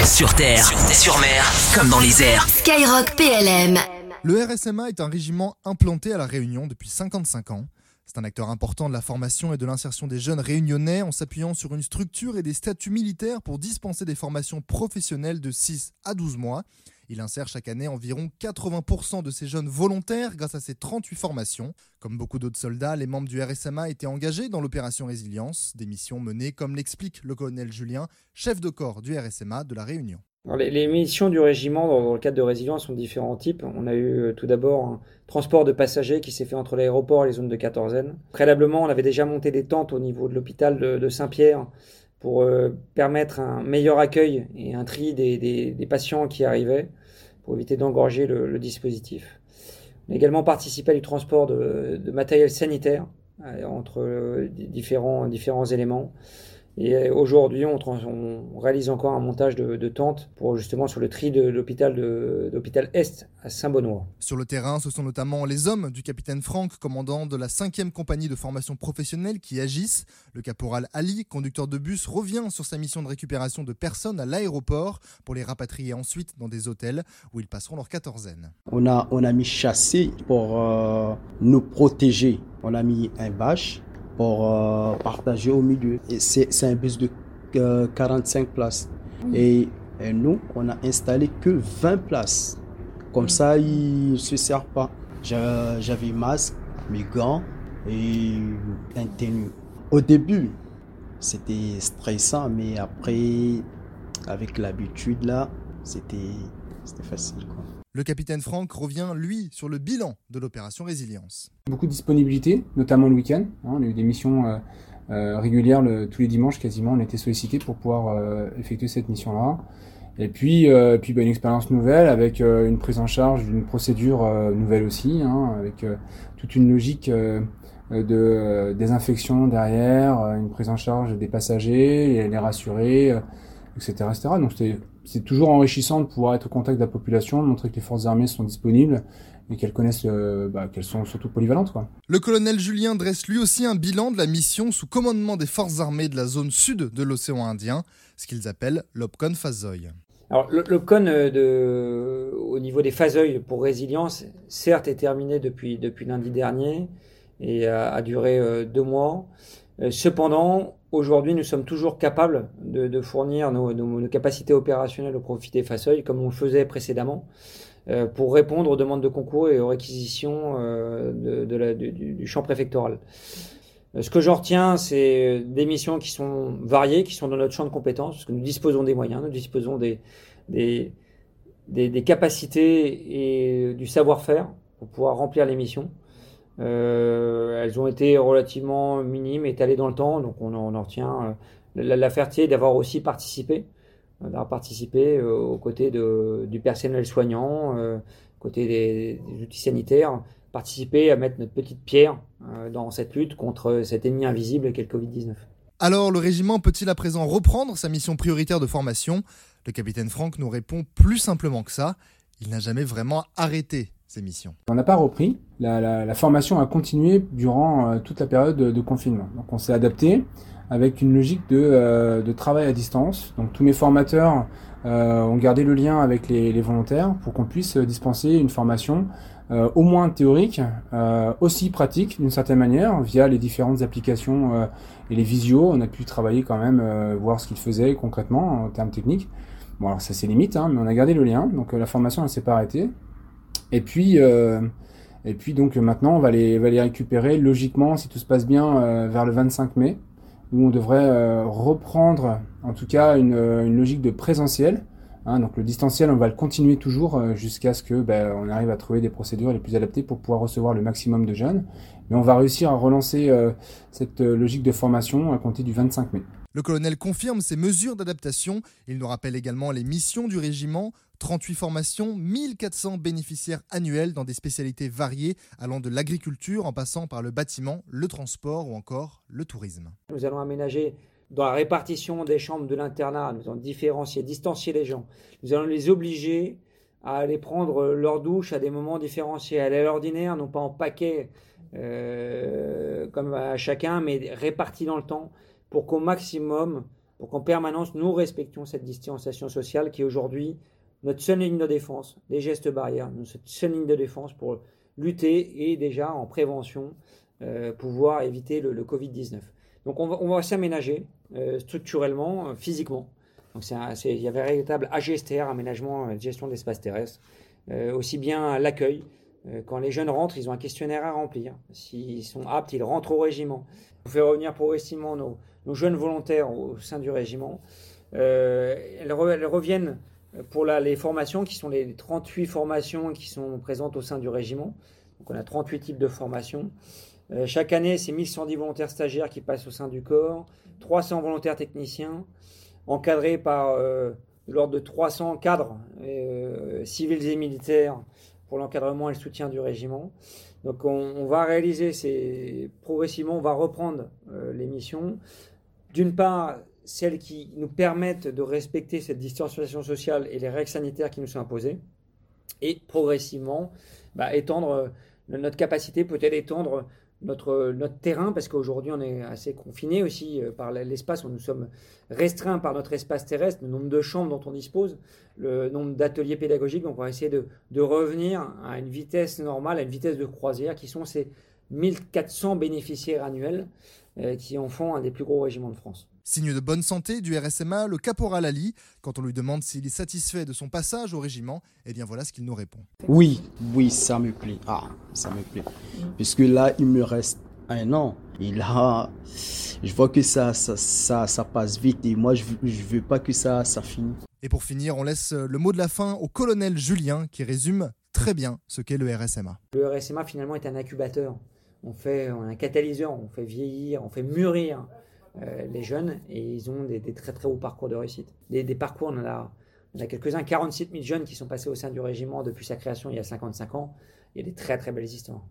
Sur terre, sur mer, comme dans les airs. Skyrock PLM. Le RSMA est un régiment implanté à La Réunion depuis 55 ans. C'est un acteur important de la formation et de l'insertion des jeunes réunionnais en s'appuyant sur une structure et des statuts militaires pour dispenser des formations professionnelles de 6 à 12 mois. Il insère chaque année environ 80% de ces jeunes volontaires grâce à ces 38 formations. Comme beaucoup d'autres soldats, les membres du RSMA étaient engagés dans l'opération Résilience, des missions menées, comme l'explique le colonel Julien, chef de corps du RSMA de la Réunion. les, missions du régiment dans, le cadre de résilience sont différents types. On a eu euh, tout d'abord un transport de passagers qui s'est fait entre l'aéroport et les zones de quatorzaine. Préalablement, on avait déjà monté des tentes au niveau de l'hôpital de, Saint-Pierre pour euh, permettre un meilleur accueil et un tri des patients qui arrivaient pour éviter d'engorger le, dispositif. On a également participé du transport de, matériel sanitaire euh, entre euh, différents éléments. Et euh, aujourd'hui, on, on, réalise encore un montage de, de, tentes pour justement sur le tri de l'hôpital de, l'hôpital Est à Saint-Benoît. Sur le terrain, ce sont notamment les hommes du capitaine Franck, commandant de la 5e compagnie de formation professionnelle, qui agissent. Le caporal Ali, conducteur de bus, revient sur sa mission de récupération de personnes à l'aéroport pour les rapatrier ensuite dans des hôtels où ils passeront leur quatorzaine. On a, on a mis chassé pour euh, nous protéger. On a mis un bâche pour euh, partager au milieu. C'est un bus de 45 euh, places. Et, nous, on a installé que 20 places. Comme ça, il ne se sert pas. J'avais masque, mes gants et un tenue. Au début, c'était stressant, mais après, avec l'habitude, là, c'était facile. Quoi. Le capitaine Franck revient, lui, sur le bilan de l'opération Résilience. Beaucoup de disponibilité, notamment le week-end. Hein, on a eu des missions euh, euh, régulières tous les dimanches quasiment. On été sollicité pour pouvoir euh, effectuer cette mission-là. Et puis, puis bah, une expérience nouvelle avec une prise en charge d'une procédure nouvelle aussi, hein, avec toute une logique de désinfection derrière, une prise en charge des passagers, les rassurer, etc., etc. Donc c'est toujours enrichissant de pouvoir être au contact de la population, de montrer que les forces armées sont disponibles et qu'elles connaissent, euh, bah, qu'elles sont surtout polyvalentes. Quoi. Le colonel Julien dresse lui aussi un bilan de la mission sous commandement des forces armées de la zone sud de l'océan Indien, ce qu'ils appellent l'OPCON Fazoy. Alors l'OPCON euh, de, au niveau des Fazoy pour résilience, certes est terminé depuis, depuis lundi dernier et a, duré euh, deux mois. cependant, Aujourd'hui, nous sommes toujours capables de, fournir nos, capacités opérationnelles au profit des Fasseuil, comme on le faisait précédemment, euh, pour répondre aux demandes de concours et aux réquisitions euh, du, champ préfectoral. Euh, ce que j'en retiens, c'est des missions qui sont variées, qui sont dans notre champ de compétences, parce que nous disposons des moyens, nous disposons des capacités et du savoir-faire pour pouvoir remplir les missions. Euh, elles ont été relativement minimes, étalées dans le temps, donc on en, retient euh, la, fierté d'avoir aussi participé, euh, d'avoir participé aux côtés du personnel soignant, aux côtés des, outils sanitaires, participer à mettre notre petite pierre dans cette lutte contre cet ennemi invisible qu'est le Covid-19. Alors, le régiment peut-il à présent reprendre sa mission prioritaire de formation? Le capitaine Franck nous répond plus simplement que ça. Il n'a jamais vraiment arrêté On n'a pas repris. La, formation a continué durant euh, toute la période de, confinement. Donc on s'est adapté avec une logique de, euh, travail à distance. Donc tous mes formateurs euh, ont gardé le lien avec les, volontaires pour qu'on puisse dispenser une formation au moins théorique, aussi pratique d'une certaine manière, via les différentes applications et les visios. On a pu travailler quand même, voir ce qu'ils faisaient concrètement en termes techniques. Bon alors ça c'est limite, hein, mais on a gardé le lien, donc la formation ne s'est pas arrêtée. Et puis, euh, et puis donc maintenant, on va les, récupérer logiquement, si tout se passe bien, euh, vers le 25 mai, où on devrait euh, reprendre, en tout cas, une logique de présentiel. Hein, donc le distanciel, on va le continuer toujours jusqu'à ce que ben, on arrive à trouver des procédures les plus adaptées pour pouvoir recevoir le maximum de jeunes. Mais on va réussir à relancer cette logique de formation à compter du 25 mai. Le colonel confirme ces mesures d'adaptation. Il nous rappelle également les missions du régiment 38 formations, 1400 bénéficiaires annuels dans des spécialités variées allant de l'agriculture en passant par le bâtiment, le transport ou encore le tourisme. Nous allons aménager dans la répartition des chambres de l'internat, nous allons différencier, distancier les gens. Nous allons les obliger à aller prendre leur douche à des moments différenciés, à l'ordinaire, non pas en paquet euh, comme à chacun, mais répartis dans le temps pour qu'au maximum pour qu'en permanence nous respections cette distanciation sociale qui est aujourd'hui notre seule ligne de défense, les gestes barrières, notre seule ligne de défense pour lutter et déjà en prévention euh, pouvoir éviter le, le Covid-19. Donc on va, on va s'aménager euh, structurellement, euh, physiquement. Donc il y avait un véritable AGSTR, aménagement, euh, gestion de l'espace terrestre, aussi bien l'accueil. Quand les jeunes rentrent, ils ont un questionnaire à remplir. S'ils sont aptes, ils rentrent au régiment. On fait revenir progressivement nos, jeunes volontaires au sein du régiment. Elles, re- elles reviennent pour les formations, qui sont les 38 formations qui sont présentes au sein du régiment. Donc on a 38 types de formations. Euh, chaque année, c'est 1110 volontaires stagiaires qui passent au sein du corps, 300 volontaires techniciens, encadrés par euh, l'ordre de 300 cadres euh, civils et militaires pour l'encadrement et le soutien du régiment. Donc on, va réaliser ces progressivement, on va reprendre les missions. D'une part, celles qui nous permettent de respecter cette distanciation sociale et les règles sanitaires qui nous sont imposées, et progressivement bah, étendre notre capacité, peut-être étendre notre, terrain, parce qu'aujourd'hui on est assez confiné aussi euh, par l'espace, où nous sommes restreints par notre espace terrestre, le nombre de chambres dont on dispose, le nombre d'ateliers pédagogiques, donc on va essayer de, de revenir à une vitesse normale, à une vitesse de croisière, qui sont ces 1400 bénéficiaires annuels qui en font un des plus gros régiments de France. Signe de bonne santé du RSMA, le caporal Ali, quand on lui demande s'il est satisfait de son passage au régiment, eh bien voilà ce qu'il nous répond. Oui, oui, ça me plaît. Ah, ça me plaît. Puisque là, il me reste un an. Et là, je vois que ça, ça, ça, ça passe vite. Et moi, je veux, je veux pas que ça, ça finisse. Et pour finir, on laisse le mot de la fin au colonel Julien qui résume très bien ce qu'est le RSMA. Le RSMA finalement est un incubateur. On fait on est un catalyseur, on fait vieillir, on fait mûrir euh, les jeunes et ils ont des, très très hauts parcours de réussite. Des, parcours, on en a, a quelques-uns, 47 000 jeunes qui sont passés au sein du régiment depuis sa création il y a 55 ans. Il y a des très très belles histoires.